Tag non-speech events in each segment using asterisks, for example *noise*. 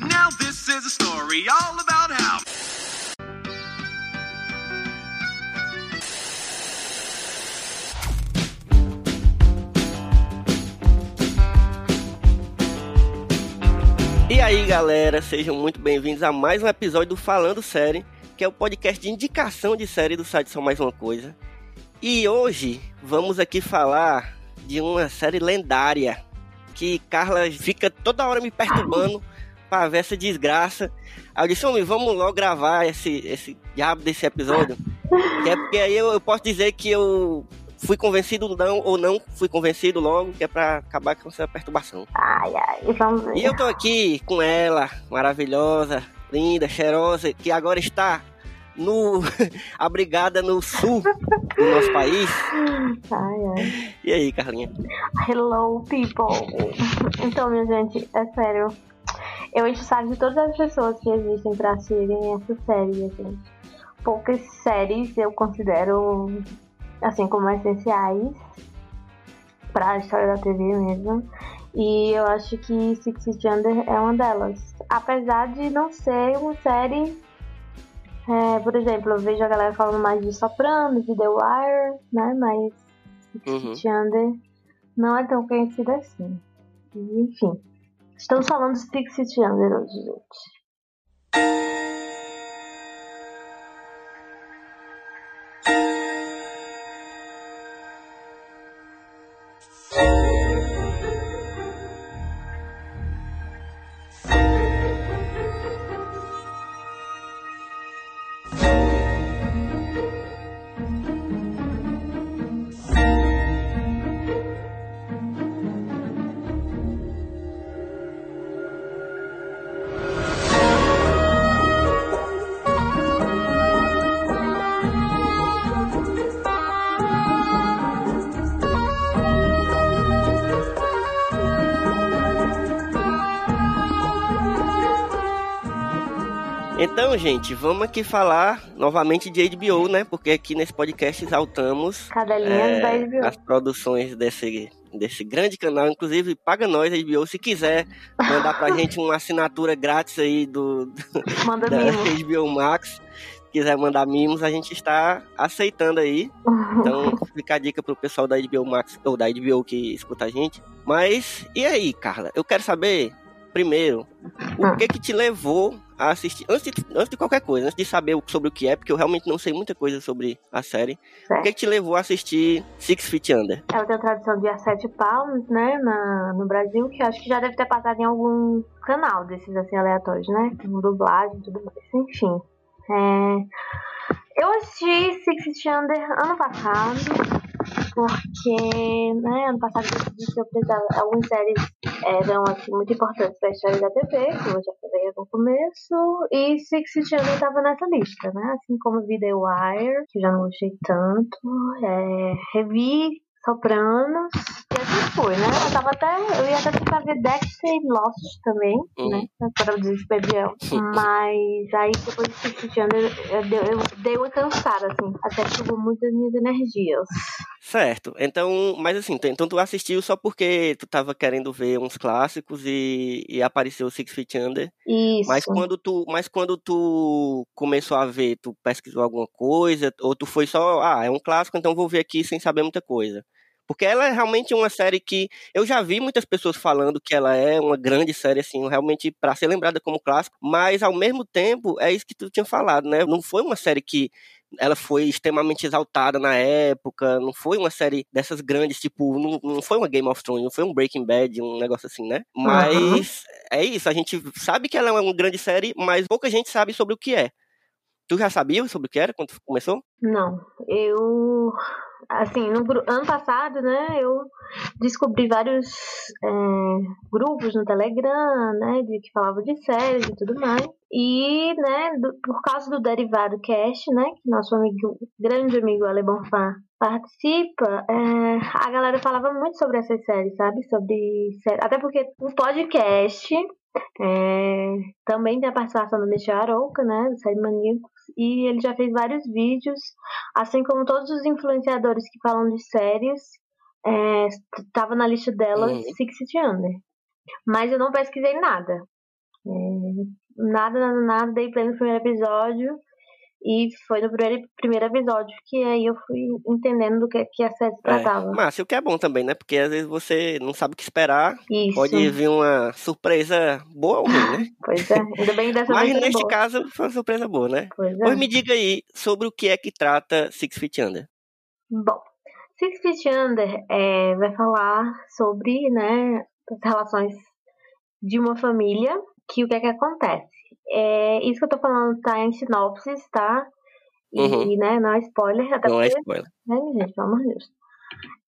Now this is a story all about how. E aí, galera, sejam muito bem-vindos a mais um episódio do Falando Série, que é o podcast de indicação de série do site Só Mais Uma Coisa. E hoje vamos aqui falar de uma série lendária que Carla fica toda hora me perturbando pra ver essa desgraça. Aí eu disse, homem, vamos logo gravar esse, esse diabo desse episódio. Que é porque aí eu, eu posso dizer que eu fui convencido não, ou não fui convencido logo, que é pra acabar com essa perturbação. Ai, ai, vamos ver. E eu tô aqui com ela, maravilhosa, linda, cheirosa, que agora está no *laughs* abrigada no sul do nosso país. Ai, ai. E aí, Carlinha? Hello, people. Então, minha gente, é sério. Eu encho o saco de todas as pessoas que existem pra assistirem essa série, assim. Poucas séries eu considero, assim, como essenciais pra história da TV mesmo. E eu acho que Six Feet Under é uma delas. Apesar de não ser uma série é, por exemplo, eu vejo a galera falando mais de Sopranos, de The Wire, né? Mas Uhum. Under não é tão conhecida assim. Enfim. Estamos falando de Six Under hoje, gente. Então, gente, vamos aqui falar novamente de HBO, né? Porque aqui nesse podcast exaltamos é, HBO. as produções desse, desse grande canal. Inclusive, paga nós, HBO, se quiser mandar pra *laughs* gente uma assinatura grátis aí do, Manda da. HBO Max. Se quiser mandar mimos, a gente está aceitando aí. Então, *laughs* fica a dica pro pessoal da HBO Max, ou da HBO que escuta a gente. Mas, e aí, Carla? Eu quero saber, primeiro, o Ah. que que te levou a assistir, antes de, antes de qualquer coisa, antes de saber sobre o que é, porque eu realmente não sei muita coisa sobre a série. O que que te levou a assistir Six Feet Under? Ela tem a tradução de A Sete Palmos, né, na, no Brasil, que eu acho que já deve ter passado em algum canal desses assim aleatórios, né? Com dublagem e tudo mais. Enfim. É, Eu assisti Six Feet Under ano passado, porque, né, ano passado eu decidi que eu precisava. Algumas séries eram assim, muito importantes para a história da TV, como eu já falei no começo, e Six Under estava nessa lista, né? Assim como The Wire, que eu já não gostei tanto, é, revi Sopranos, e assim foi, né? Eu tava até. Eu ia até tentar ver Dexter e Lost também, Uhum. né? Para o desespero. Mas aí depois de Six eu, dei- eu dei uma cansada, assim. Até sugou muitas minhas energias. Certo. Então, mas assim, então tu assistiu só porque tu tava querendo ver uns clássicos e, e apareceu Six Feet Under. Isso. Mas quando tu, mas quando tu começou a ver, tu pesquisou alguma coisa ou tu foi só, ah, é um clássico, então vou ver aqui sem saber muita coisa. Porque ela é realmente uma série que eu já vi muitas pessoas falando que ela é uma grande série assim, realmente para ser lembrada como clássico, mas ao mesmo tempo é isso que tu tinha falado, né? Não foi uma série que ela foi extremamente exaltada na época, não foi uma série dessas grandes, tipo, não, não foi uma Game of Thrones, não foi um Breaking Bad, um negócio assim, né? Mas é isso, a gente sabe que ela é uma grande série, mas pouca gente sabe sobre o que é. Tu já sabia sobre o que era quando começou? Não, eu. Assim, no ano passado, né, eu descobri vários é, grupos no Telegram, né, de que falavam de séries e tudo mais. E, né, do- por causa do Derivado Cast, né, que nosso amigo, grande amigo Ale Bonfá participa, é, a galera falava muito sobre essas séries, sabe? Sobre sé- Até porque o podcast é, também tem a participação do Michel Arouca, né, do Série Maníacos, e ele já fez vários vídeos, assim como todos os influenciadores que falam de séries, é, tava na lista dela Uhum. Six Feet Under. Mas eu não pesquisei nada. É, nada, nada, nada. Dei play no primeiro episódio. E foi no primeiro, primeiro episódio que aí eu fui entendendo do que, que a série se tratava. É, mas o que é bom também, né? Porque às vezes você não sabe o que esperar. Isso. Pode vir uma surpresa boa ou ruim, né? *laughs* Pois é, ainda bem dessa Mas neste boa. caso foi uma surpresa boa, né? Pois é. Pois me diga aí sobre o que é que trata Six Feet Under. Bom, Six Feet Under é, vai falar sobre né, as relações de uma família, que o que é que acontece? É, isso que eu tô falando tá em sinopses, tá? E, Uhum. né, não é spoiler, até Não é porque, spoiler. né, gente, pelo amor de Deus.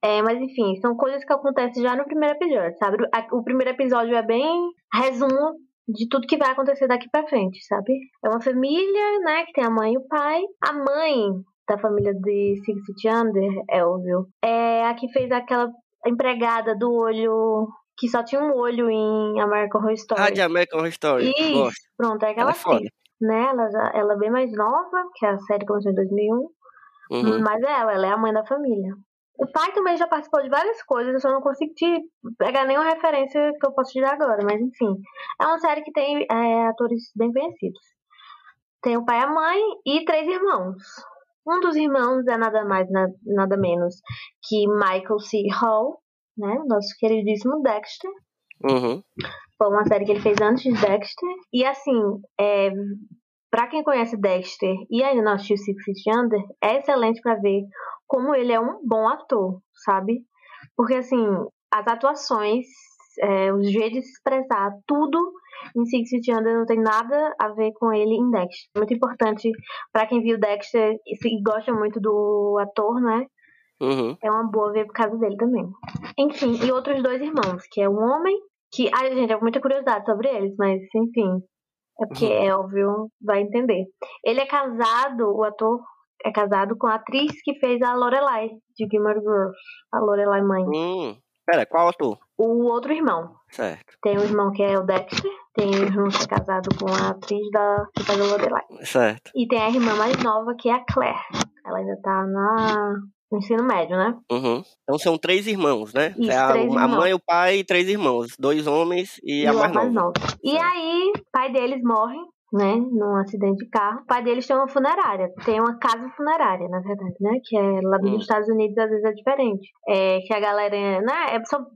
É, mas enfim, são coisas que acontecem já no primeiro episódio, sabe? O primeiro episódio é bem resumo de tudo que vai acontecer daqui pra frente, sabe? É uma família, né, que tem a mãe e o pai. A mãe da família de Six Feet Under, Elvio, é a que fez aquela empregada do olho, que só tinha um olho em American Horror Story. Ah, de American Horror Story. Isso, Gosto. pronto, é aquela Ela é né? Ela, já, ela é bem mais nova, que a série começou em 2001. Uhum. Mas é ela, ela é a mãe da família. O pai também já participou de várias coisas, eu só não consigo te pegar nenhuma referência que eu posso te dar agora, mas enfim. É uma série que tem é, atores bem conhecidos. Tem o pai e a mãe e três irmãos. Um dos irmãos é nada mais, na- nada menos que Michael C. Hall, né? Nosso queridíssimo Dexter. Uhum. Foi uma série que ele fez antes de Dexter. E assim, é, para quem conhece Dexter e ainda não assistiu Six Feet Under, é excelente pra ver como ele é um bom ator, sabe? Porque assim, as atuações, é, o jeito de se expressar, tudo em Six Feet Under não tem nada a ver com ele em Dexter. Muito importante pra quem viu Dexter e gosta muito do ator, né? Uhum. É uma boa ver por causa dele também. Enfim, e outros dois irmãos, que é um homem, que. Ai, gente, é muita curiosidade sobre eles, mas enfim. É porque Uhum. é óbvio, vai entender. Ele é casado, o ator é casado com a atriz que fez a Lorelai, de Gilmore Girls. A Lorelai mãe. Hum. Pera, qual ator? O outro irmão. Certo. Tem um irmão que é o Dexter, tem um irmão que é casado com a atriz da, que faz a Lorelai. Certo. E tem a irmã mais nova, que é a Claire. Ela ainda tá na, no ensino médio, né? Uhum. Então são três irmãos, né? Isso, é a, a irmãos. mãe, o pai e três irmãos. Dois homens e, a o mais nova. E aí, o pai deles morre, né, num acidente de carro. O pai deles tem uma funerária, tem uma casa funerária, na verdade, né, que é lá dos Hum. Estados Unidos, às vezes é diferente. É que a galera, né, é, são,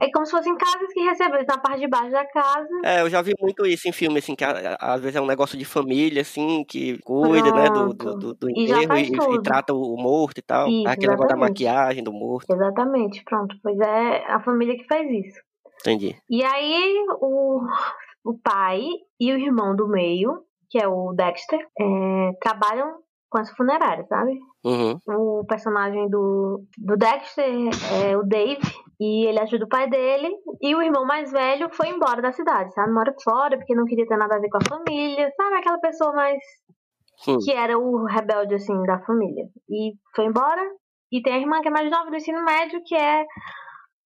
é como se fossem casas que recebem na parte de baixo da casa. É, eu já vi muito isso em filme, assim, que às vezes é um negócio de família, assim, que cuida, né, do, do, Pronto. do, do E enterro e, e tudo. trata o morto e tal. Isso, Aquele negócio da exatamente. maquiagem do morto. Exatamente, pronto. Pois é a família que faz isso. Entendi. E aí, o, o pai e o irmão do meio, que é o Dexter, é, trabalham com essa funerária, sabe? Uhum. o personagem do, do Dexter é o Dave e ele ajuda o pai dele e o irmão mais velho foi embora da cidade, sabe? Mora fora porque não queria ter nada a ver com a família, sabe? Aquela pessoa mais Sim. que era o rebelde assim da família e foi embora e tem a irmã que é mais nova do ensino médio que é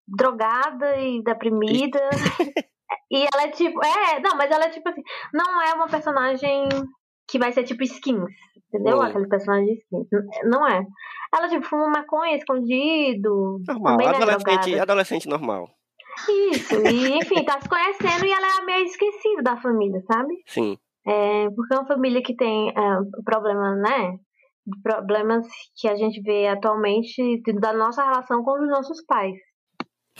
drogada e deprimida *laughs* e ela é tipo é não mas ela é tipo assim não é uma personagem que vai ser tipo skins entendeu Hum. aquele personagem de skins não é ela tipo fuma maconha escondido Normal. Adolescente, adolescente normal. isso e enfim tá se conhecendo e ela é meio esquecida da família sabe Sim. é, porque é uma família que tem é, problema, né? Problemas que a gente vê atualmente da nossa relação com os nossos pais.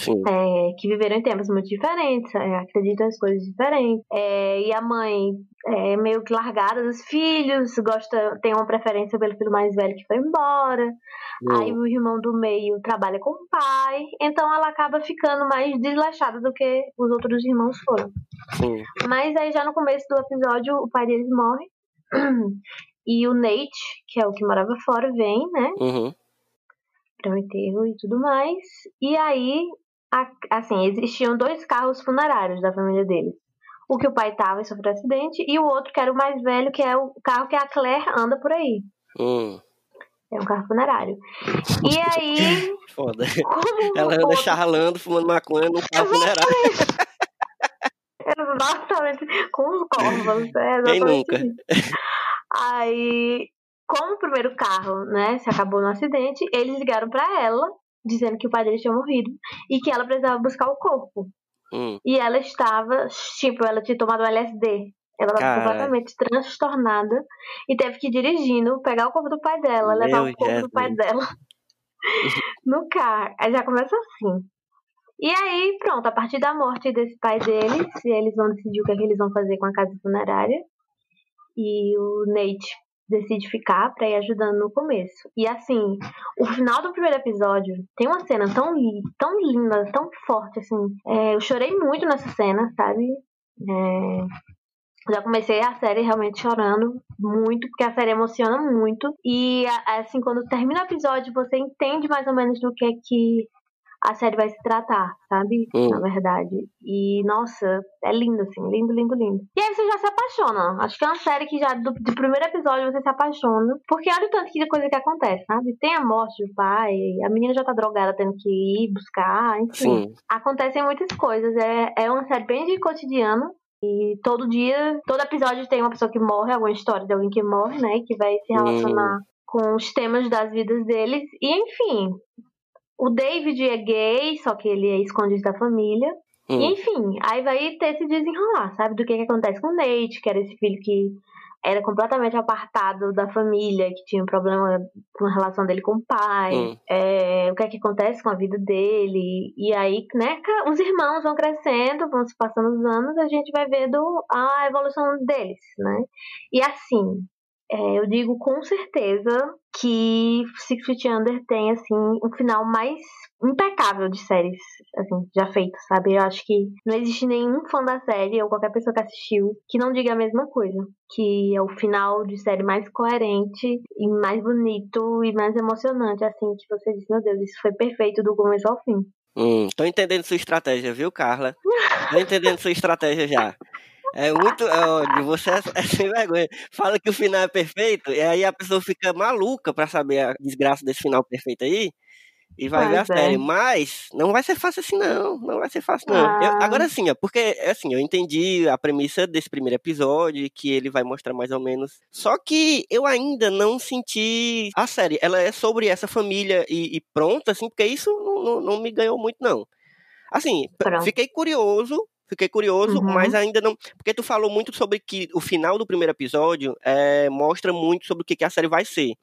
É, que viveram em tempos muito diferentes, é, acreditam em coisas diferentes. É, e a mãe é meio que largada dos filhos, gosta, tem uma preferência pelo filho mais velho que foi embora. Aí Hum. o irmão do meio trabalha com o pai, então ela acaba ficando mais desleixada do que os outros irmãos foram. Mas aí já no começo do episódio o pai deles morre. *clears throat* E o Nate, que é o que morava fora, vem, né? Uhum. Pra um enterro e tudo mais. E aí, assim, existiam dois carros funerários da família deles. O que o pai tava e sofreu acidente, e o outro que era o mais velho, que é o carro que a Claire anda por aí. Hum. É um carro funerário. E aí, *laughs* Foda. como Ela o anda outro- charralando, fumando maconha no carro funerário. *laughs* Exatamente, com os corvos. É Quem exatamente nunca? isso. Aí, como o primeiro carro, né, se acabou no acidente, eles ligaram pra ela, dizendo que o pai dele tinha morrido e que ela precisava buscar o corpo. Hum. E ela estava, tipo, ela tinha tomado LSD. Ela estava completamente transtornada e teve que ir dirigindo, pegar o corpo do pai dela, levar Meu o corpo do pai dela *laughs* no carro. Aí já começa assim. E aí, pronto, a partir da morte desse pai deles, eles vão decidir o que, é que eles vão fazer com a casa funerária. E o Nate decide ficar pra ir ajudando no começo. E assim, o final do primeiro episódio tem uma cena tão, tão linda, tão forte, assim. É, eu chorei muito nessa cena, sabe? É, já comecei a série realmente chorando muito, porque a série emociona muito. E assim, quando termina o episódio, você entende mais ou menos do que é que a série vai se tratar, sabe? Hum. Na verdade. E, nossa, é lindo, assim, lindo, lindo, lindo. E aí você já se apaixona. Acho que é uma série que já do, do primeiro episódio você se apaixona. Porque olha o tanto que de coisa que acontece, sabe? Tem a morte do pai, a menina já tá drogada tendo que ir buscar, enfim Sim. acontecem muitas coisas. É, é uma série bem de cotidiano. E todo dia, todo episódio tem uma pessoa que morre, alguma história de alguém que morre, né? Que vai se relacionar com os temas das vidas deles. E enfim, o David é gay, só que ele é escondido da família. E Hum. enfim, aí vai ter esse desenrolar, sabe? Do que, que acontece com o Nate, que era esse filho que era completamente apartado da família, que tinha um problema com a relação dele com o pai, Hum. é, o que é que acontece com a vida dele, e aí, né, os irmãos vão crescendo, vão se passando os anos, a gente vai vendo a evolução deles, né? E assim, é, eu digo com certeza que Six Feet Under tem, assim, um final mais impecável de séries, assim, já feitas, sabe? Eu acho que não existe nenhum fã da série ou qualquer pessoa que assistiu que não diga a mesma coisa. Que é o final de série mais coerente e mais bonito e mais emocionante, assim, que você diz, meu Deus, isso foi perfeito do começo ao fim. Hum, tô entendendo sua estratégia, viu, Carla? Tô entendendo sua estratégia já. É muito. É, você é, é sem vergonha. Fala que o final é perfeito, e aí a pessoa fica maluca pra saber a desgraça desse final perfeito aí. E vai ver a é. série. Mas não vai ser fácil assim, não. Não vai ser fácil, não. Eu- Ah. agora sim, ó, porque assim, eu entendi a premissa desse primeiro episódio, que ele vai mostrar mais ou menos. Só que eu ainda não senti a série. Ela é sobre essa família e, e pronto, assim, porque isso não, não, não me ganhou muito, não. Assim, Pronto. fiquei curioso. Fiquei curioso, Uhum. mas ainda não. Porque tu falou muito sobre que o final do primeiro episódio é, mostra muito sobre o que, que a série vai ser.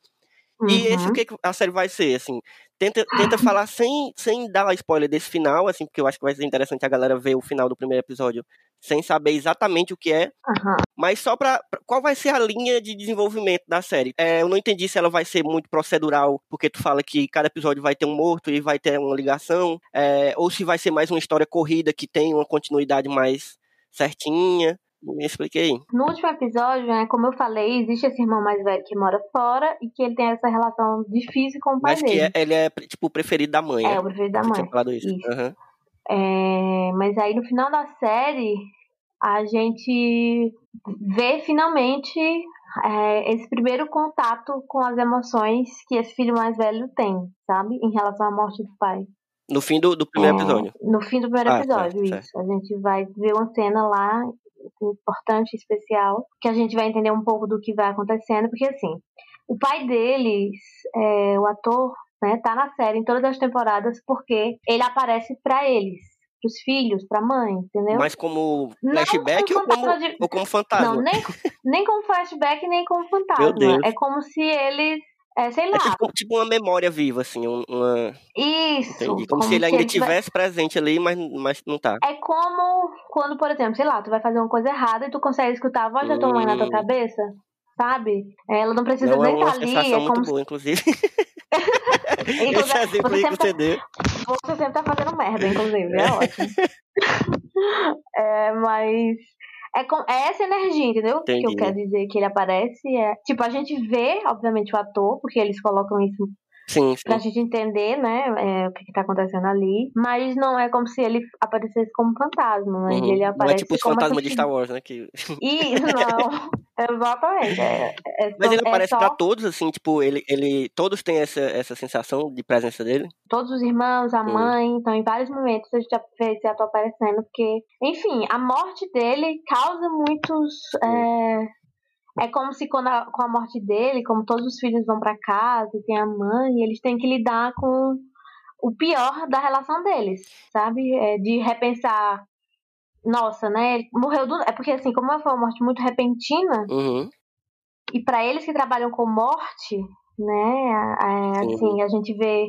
E esse Uhum. o que que a série vai ser, assim. Tenta, tenta *laughs* falar sem, sem dar spoiler desse final, assim, porque eu acho que vai ser interessante a galera ver o final do primeiro episódio sem saber exatamente o que é, Aham. mas só pra. pra- qual vai ser a linha de desenvolvimento da série? É, eu não entendi se ela vai ser muito procedural, porque tu fala que cada episódio vai ter um morto e vai ter uma ligação, é, ou se vai ser mais uma história corrida que tem uma continuidade mais certinha. Me expliquei. No último episódio, né, como eu falei, existe esse irmão mais velho que mora fora e que ele tem essa relação difícil com o pai Mas que dele. é- ele é, tipo, o preferido da mãe, É, né? o preferido da mãe. tinha falado isso. Isso. Aham. É, mas aí no final da série a gente vê finalmente é, esse primeiro contato com as emoções que esse filho mais velho tem, sabe? Em relação à morte do pai. No fim do, do primeiro É, episódio. No fim do primeiro Ah, episódio, certo, isso. A gente vai ver uma cena lá importante, especial, que a gente vai entender um pouco do que vai acontecendo, porque assim, o pai deles, é, o ator, né, tá na série em todas as temporadas porque ele aparece pra eles, pros filhos, pra mãe, entendeu? Mas como flashback com ou como, fantasma de- ou como fantasma? Não, nem, nem como flashback, nem como fantasma. É como se eles, é, sei lá, É tipo, tipo uma memória viva, assim. um- Uma... isso. Entendi. Como, se ele ainda tivesse- tivesse presente ali, mas, mas não tá. É como quando, por exemplo, sei lá, tu vai fazer uma coisa errada e tu consegue escutar a voz da tua mãe na tua Hum. cabeça, sabe? Ela não precisa Não é nem estar ali, sensação é muito como boa, inclusive. Inclusive, *laughs* Esse exemplo você sempre, tá, você sempre tá fazendo merda, inclusive, é *laughs* ótimo. *laughs* é, mas é, com, é essa energia, entendeu? Que eu Entendi. quero dizer que ele aparece. É, tipo, a gente vê, obviamente, o ator, porque eles colocam isso Sim, pra sim. gente entender, né, é, o que, que tá acontecendo ali. Mas não é como se ele aparecesse como fantasma, mas Uhum. ele Não é aparece tipo os fantasmas de Star Wars, né? Que... Isso, não. *laughs* Exatamente. É, é Mas ele é aparece só pra todos, assim, tipo, ele, ele. Todos têm essa, essa sensação de presença dele. todos os irmãos, a Hum. mãe. Então, em vários momentos a gente vê esse ator aparecendo, porque, enfim, a morte dele causa muitos. É, é como se quando a- com a morte dele, como todos os filhos vão pra casa e tem a mãe, eles têm que lidar com o pior da relação deles, sabe? É, de repensar nossa, né? Ele morreu do. É porque, assim, como foi uma morte muito repentina, Uhum. e para eles que trabalham com morte, né? é, Sim. assim, a gente vê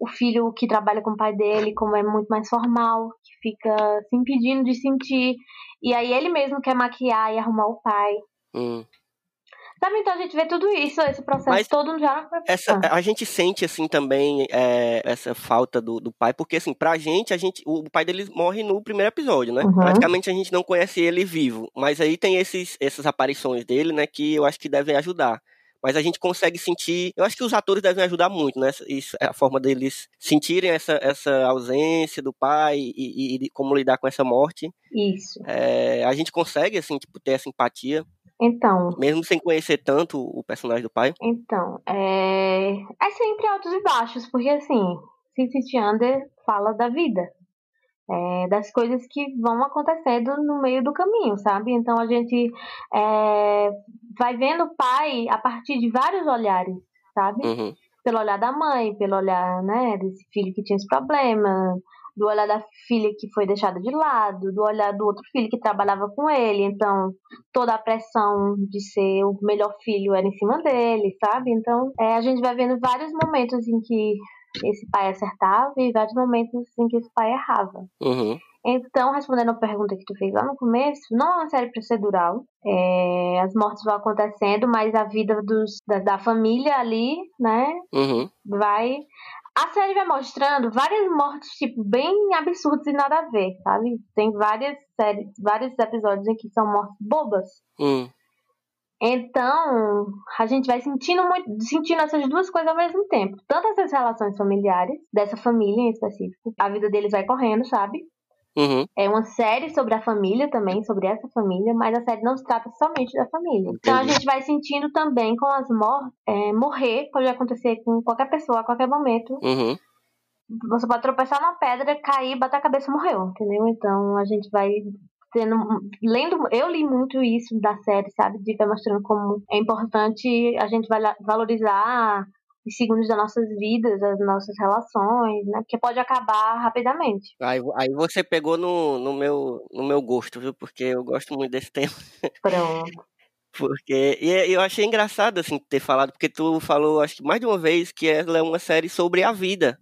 o filho que trabalha com o pai dele como é muito mais formal, que fica se impedindo de sentir. E aí ele mesmo quer maquiar e arrumar o pai. Hum. Sabe, então a gente vê tudo isso, esse processo Mas todo já. Essa, a gente sente, assim, também é, essa falta do, do pai, porque, assim, pra gente, a gente, o pai dele morre no primeiro episódio, né? Uhum. Praticamente a gente não conhece ele vivo, mas aí tem esses, essas aparições dele, né, que eu acho que devem ajudar. Mas a gente consegue sentir, eu acho que os atores devem ajudar muito, né? Isso a forma deles sentirem essa, essa ausência do pai e, e- e como lidar com essa morte. Isso. É, a gente consegue, assim, tipo, ter essa empatia, Então, mesmo sem conhecer tanto o personagem do pai. então, é... é sempre altos e baixos, porque assim, City Under fala da vida. é, das coisas que vão acontecendo no meio do caminho, sabe? Então a gente é, vai vendo o pai a partir de vários olhares, sabe? Uhum. Pelo olhar da mãe, pelo olhar, né, desse filho que tinha esse problema, do olhar da filha que foi deixada de lado, do olhar do outro filho que trabalhava com ele, então toda a pressão de ser o melhor filho era em cima dele, sabe? Então é, a gente vai vendo vários momentos em que esse pai acertava e vários momentos em que esse pai errava. Uhum. Então, respondendo a pergunta que tu fez lá no começo, não é uma série procedural. É, as mortes vão acontecendo, mas a vida dos, da, da família ali, né, Uhum. vai. A série vai mostrando várias mortes, tipo, bem absurdas e nada a ver, sabe? Tem várias séries, vários episódios em que são mortes bobas. Uhum. Então, a gente vai sentindo muito, sentindo essas duas coisas ao mesmo tempo. Tanto essas relações familiares, dessa família em específico, a vida deles vai correndo, sabe? Uhum. É uma série sobre a família também, sobre essa família, mas a série não se trata somente da família. Então a Entendi. gente vai sentindo também com as mortes. É, morrer pode acontecer com qualquer pessoa a qualquer momento. Uhum. Você pode tropeçar numa pedra, cair, bater a cabeça e morreu, entendeu? Então a gente vai tendo. Lendo. Eu li muito isso da série, sabe? De vai mostrando como é importante a gente valorizar segundos das nossas vidas, as nossas relações, né? Porque pode acabar rapidamente. Aí, aí você pegou no, no, meu, no meu gosto, viu? Porque eu gosto muito desse tema. *laughs* Pronto. Porque. E eu achei engraçado, assim, ter falado, porque tu falou, acho que mais de uma vez, que ela é uma série sobre a vida.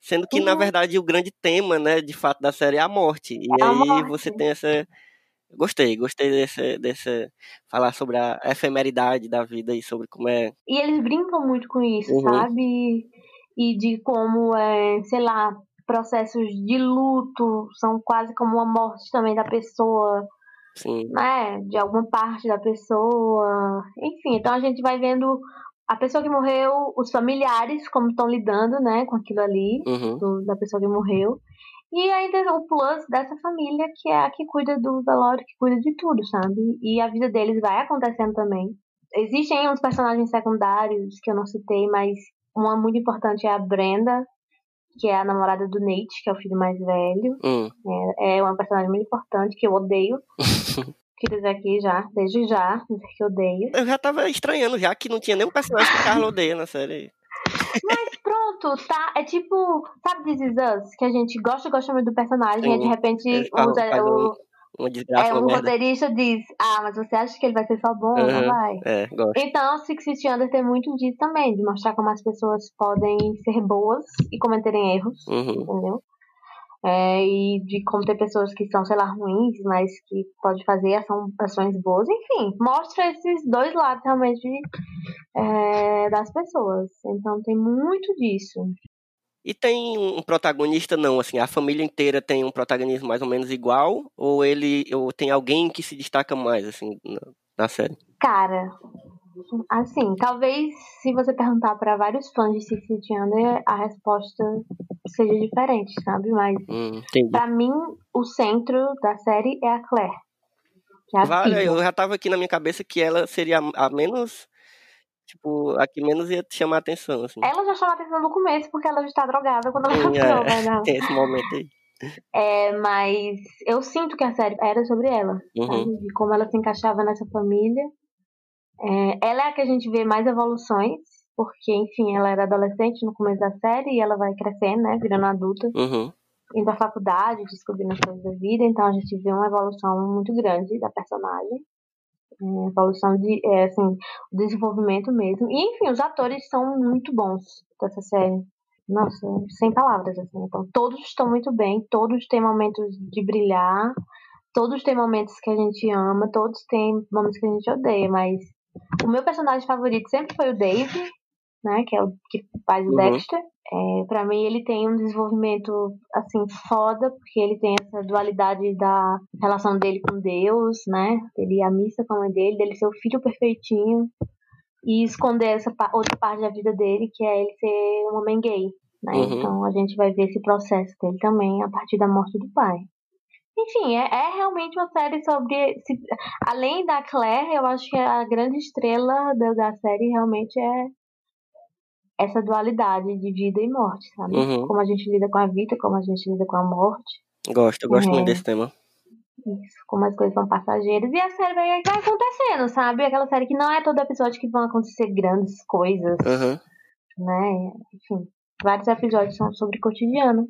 Sendo que, na Uhum. verdade, o grande tema, né, de fato, da série é a morte. E É a aí morte. você tem essa. Gostei, gostei desse, desse. Falar sobre a efemeridade da vida e sobre como é. E eles brincam muito com isso, Uhum. sabe? E de como, é, sei lá, processos de luto são quase como uma morte também da pessoa, Assim, né? De alguma parte da pessoa. Enfim, então a gente vai vendo a pessoa que morreu, os familiares, como estão lidando, né, com aquilo ali, uhum, do- da pessoa que morreu. E ainda o plus dessa família, que é a que cuida do velório, que cuida de tudo, sabe? E a vida deles vai acontecendo também. Existem uns personagens secundários que eu não citei, mas uma muito importante é a Brenda, que é a namorada do Nate, que é o filho mais velho. hum. É uma personagem muito importante que eu odeio. *laughs* Queria dizer aqui já, desde já, dizer que eu odeio. Eu já tava estranhando já que não tinha nenhum personagem que o Carlos odeia na série. Mas pronto, tá? É tipo, sabe This Is Us? Que a gente gosta, gosta muito do personagem e de Sim, repente falam, o, um- é, o roteirista diz, ah, mas você acha que ele vai ser só bom? Uhum. Não vai. É, gosto. Então, Six Feet Under tem muito disso também, de mostrar como as pessoas podem ser boas e cometerem erros, Uhum. entendeu? É, e de como ter pessoas que são, sei lá, ruins, mas que pode fazer ação, ações boas. Enfim, mostra esses dois lados realmente é, das pessoas. Então tem muito disso. E tem um protagonista, não, assim, a família inteira tem um protagonismo mais ou menos igual, ou ele, ou tem alguém que se destaca mais, assim, na, na série? Cara, assim, talvez se você perguntar para vários fãs de Six Feet Under, a resposta seja diferente, sabe? Mas Hum, pra mim, o centro da série é a Claire. Que é a Vale, filha. eu já tava aqui na minha cabeça que ela seria a, menos, tipo, a que menos ia te chamar a atenção, assim. Ela já chamou a atenção no começo porque ela já está drogada quando ela entrou, é. né? *laughs* Tem esse momento aí. É, mas eu sinto que a série era sobre ela, Uhum. sabe? De como ela se encaixava nessa família. É, ela é a que a gente vê mais evoluções, porque, enfim, ela era adolescente no começo da série e ela vai crescendo, né? Virando adulta. Uhum. indo à faculdade, descobrindo as coisas da vida, então a gente vê uma evolução muito grande da personagem. É, evolução de, é, assim, desenvolvimento mesmo. E, enfim, os atores são muito bons dessa série. Nossa, sem palavras, assim. Então, todos estão muito bem, todos têm momentos de brilhar, todos têm momentos que a gente ama, todos têm momentos que a gente odeia, mas o meu personagem favorito sempre foi o Dave, né, que é o que faz o Uhum. Dexter. É, para mim ele tem um desenvolvimento assim foda, porque ele tem essa dualidade da relação dele com Deus, né? Ele ir à missa com a mãe dele, dele ser o filho perfeitinho e esconder essa outra parte da vida dele, que é ele ser um homem gay, né? Uhum. Então a gente vai ver esse processo dele também a partir da morte do pai. Enfim, é, é realmente uma série sobre. se- além da Claire, eu acho que a grande estrela da, da série realmente é essa dualidade de vida e morte, sabe? Uhum. Como a gente lida com a vida, como a gente lida com a morte. Gosto, eu gosto É. muito desse tema. Isso, como as coisas são passageiras. E a série vai, vai acontecendo, sabe? Aquela série que não é todo episódio que vão acontecer grandes coisas, Uhum. né? Enfim, vários episódios são sobre cotidiano.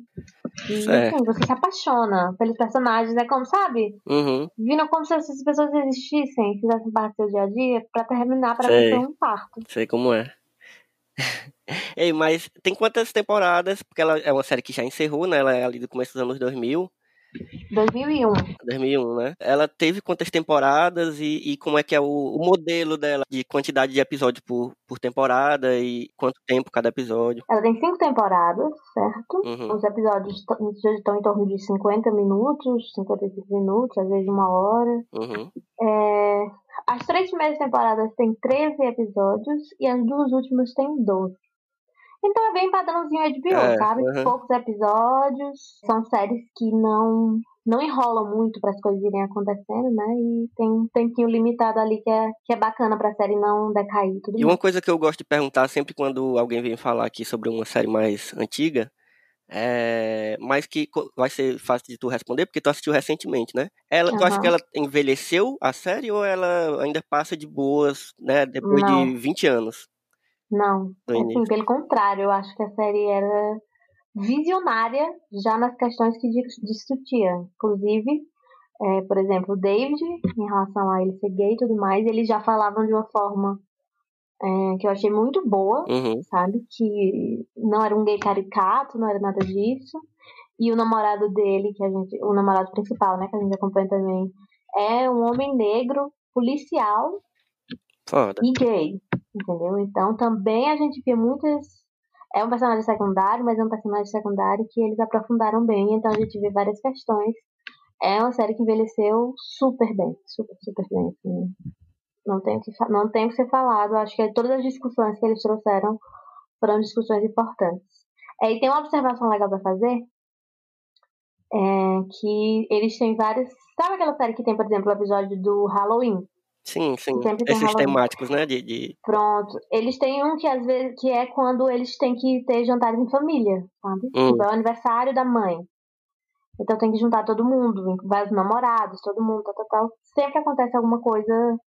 E, Certo. enfim, você se apaixona pelos personagens. É como, sabe? Uhum. Vindo como se essas pessoas existissem, fizessem parte do seu dia a dia, pra terminar, pra Sei. ser um parto. Sei como é. *laughs* Ei, mas tem quantas temporadas? Porque ela é uma série que já encerrou, né? Ela é ali do começo dos anos 2000. 2001. 2001, né? Ela teve quantas temporadas e, e como é que é o, o modelo dela de quantidade de episódios por, por temporada e quanto tempo cada episódio? Ela tem cinco temporadas, certo? Uhum. Os episódios estão em torno de 50 minutos, 55 minutos, às vezes uma hora. Uhum. É, As três primeiras temporadas têm 13 episódios e as duas últimas têm 12. Então é bem padrãozinho HBO, É, sabe? uhum. Poucos episódios, são séries que não não enrolam muito para as coisas irem acontecendo, né? E tem um tempinho limitado ali que é, que é bacana pra série não decair e tudo E mais. uma coisa que eu gosto de perguntar sempre quando alguém vem falar aqui sobre uma série mais antiga, é, mas que vai ser fácil de tu responder, porque tu assistiu recentemente, né? Ela, Tu acha que ela envelheceu a série ou ela ainda passa de boas, né? Depois Não. de 20 anos Não, assim, pelo contrário, eu acho que a série era visionária já nas questões que dis- discutia. Inclusive, é, por exemplo, o David, em relação a ele ser gay e tudo mais, eles já falavam de uma forma é, que eu achei muito boa, Uhum. sabe? Que não era um gay caricato, não era nada disso. E o namorado dele, que a gente, o namorado principal, né, que a gente acompanha também, é um homem negro, policial, Foda. e gay, entendeu? Então também a gente vê muitas. É um personagem secundário, mas é um personagem secundário que eles aprofundaram bem, então a gente vê várias questões. É uma série que envelheceu super bem, super, super bem. assim. Não tem que, não tem que ser falado. Acho que todas as discussões que eles trouxeram foram discussões importantes. É, e tem uma observação legal para fazer, é, que eles têm várias. Sabe aquela série que tem, por exemplo, o episódio do Halloween? Sim, sim. Esses temáticos, né? De, de... Pronto. Eles têm um que às vezes que é quando eles têm que ter jantares em família, sabe? Hum. Tipo, é o aniversário da mãe. Então tem que juntar todo mundo, vai os namorados, todo mundo, tal, tal, tal. Sempre acontece alguma coisa,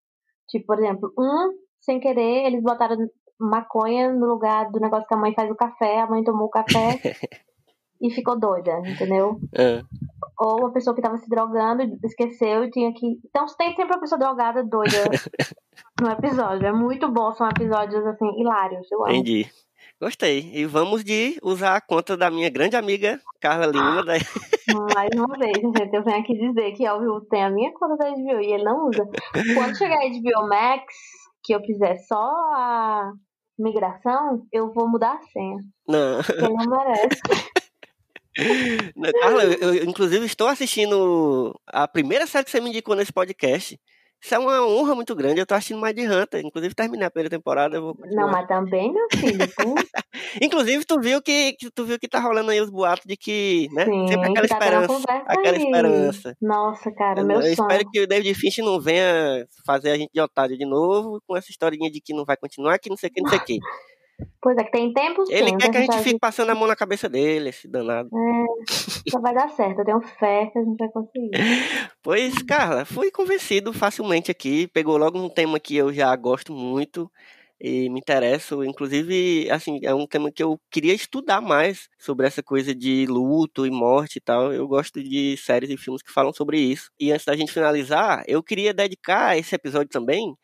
tipo, por exemplo, um, sem querer, eles botaram maconha no lugar do negócio que a mãe faz o café, a mãe tomou o café *laughs* e ficou doida, entendeu? Ah, Ou uma pessoa que tava se drogando, esqueceu e tinha que. Então tem sempre uma pessoa drogada doida *laughs* no episódio. É muito bom, são episódios assim, hilários, eu amo. entendi. Gostei. E vamos de usar a conta da minha grande amiga Carla Lima. Da... *laughs* Mais uma vez, gente, eu venho aqui dizer que ao vivo tem a minha conta da HBO e ele não usa. Quando chegar a HBO Max, que eu fizer só a migração, eu vou mudar a senha. Não. Ele não merece. *laughs* Não, Carla, eu, eu, inclusive estou assistindo a primeira série que você me indicou nesse podcast. Isso é uma honra muito grande. Eu estou assistindo mais de Hunter. Inclusive, terminei a primeira temporada. Eu vou Não, mas também, meu filho, *laughs* Inclusive, tu viu que, que tu viu que tá rolando aí os boatos de que, né? sim, sempre aquela que tá esperança. Aquela aí. esperança. Nossa, cara, Eu, meu eu sonho. espero que o David Finch não venha fazer a gente de otário de novo com essa historinha de que não vai continuar, que não sei o que, não sei o que. Pois é, que tem tempo sim. Ele quer que a gente fique passando a mão na cabeça dele, esse danado. Só vai dar certo, eu tenho fé que a gente vai conseguir. *laughs* Pois, Carla, fui convencido facilmente aqui. Pegou logo um tema que eu já gosto muito. e me interesso. Inclusive, assim, é um tema que eu queria estudar mais sobre essa coisa de luto e morte e tal. Eu gosto de séries e filmes que falam sobre isso. E antes da gente finalizar, eu queria dedicar esse episódio também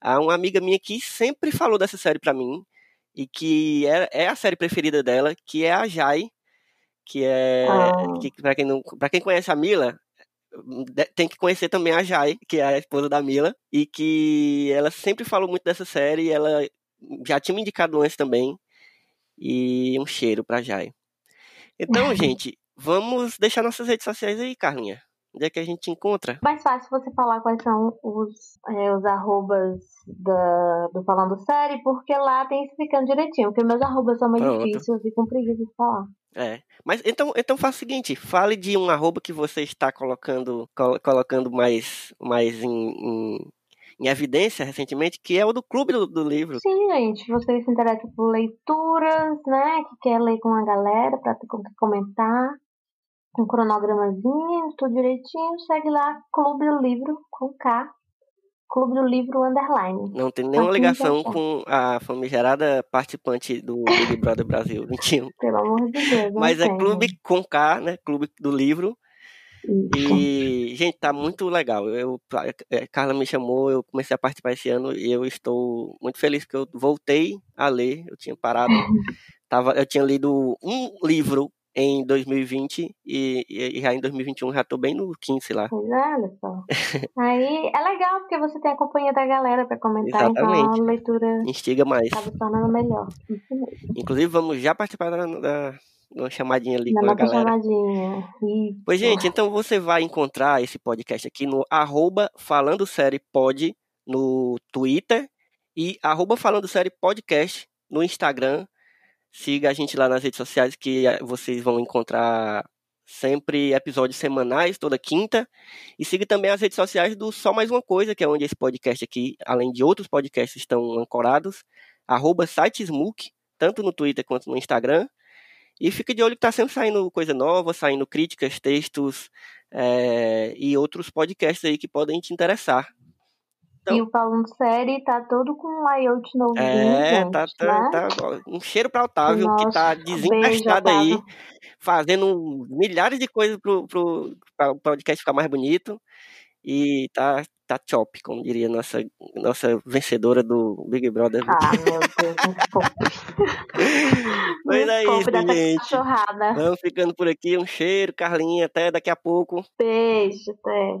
a uma amiga minha que sempre falou dessa série para mim e que é, é, a série preferida dela, que é a Jai, que é ah. que para quem não, para quem conhece a Mila, tem que conhecer também a Jai, que é a esposa da Mila, e que ela sempre falou muito dessa série, ela já tinha me indicado antes também, e um cheiro pra Jai. Então, *laughs* gente, vamos deixar nossas redes sociais aí, Carlinha. Onde é que a gente encontra? Mais fácil você falar quais são os, é, os arrobas da, do Falando Série, porque lá tem explicando direitinho, porque meus arrobas são meio Pronto. difíceis, fico com preguiça de falar. É. Mas então, então faça o seguinte, fale de um arroba que você está colocando, col colocando mais, mais em, em, em, evidência recentemente, que é o do Clube do, do, Livro. Sim, gente. Você se interessa por leituras, né? Que quer ler com a galera para comentar. Com um cronogramazinho, tudo direitinho. Segue lá, Clube do Livro, com K. Clube do Livro Underline. Não tem nenhuma ligação com a famigerada participante do Big Brother Brasil *laughs* 21. Pelo amor de Deus. Mas é Clube com K, né? Clube do Livro. Isso. E, gente, tá muito legal. Eu, a é, Carla me chamou, eu comecei a participar esse ano e eu estou muito feliz que eu voltei a ler. Eu tinha parado, *laughs* tava, eu tinha lido um livro em 2020 e, e, já em 2021 já tô bem no 15 lá. Pois é, olha só. Aí é legal porque você tem a companhia da galera para comentar, Exatamente. então a leitura instiga mais. Tá tornando melhor. Inclusive vamos já participar da, da uma chamadinha ali da com a galera. chamadinha. Isso. Pois gente, então você vai encontrar esse podcast aqui no arroba falando série pod no Twitter e arroba falando série podcast no Instagram Siga a gente lá nas redes sociais que eh, vocês vão encontrar sempre episódios semanais, toda quinta. E siga também as redes sociais do Só Mais Uma Coisa, que é onde esse podcast aqui, além de outros podcasts, estão ancorados. Arroba sitesmook, tanto no Twitter quanto no Instagram. E fica de olho que está sempre saindo coisa nova, saindo críticas, textos é, e outros podcasts aí que podem te interessar. Então, e o Falando Série tá todo com um layout novo. É, tá, tá, né? tá, um cheiro para Otávio, Nossa, que tá desencastado aí, fazendo milhares de coisas pro, pro, para o podcast ficar mais bonito. E tá, tá chop, como diria nossa, nossa vencedora do Big Brother. Ah, meu Deus, *laughs* Mas é isso, gente. Vamos ficando por aqui. Um cheiro, Carlinha. Até daqui a pouco. Beijo, até.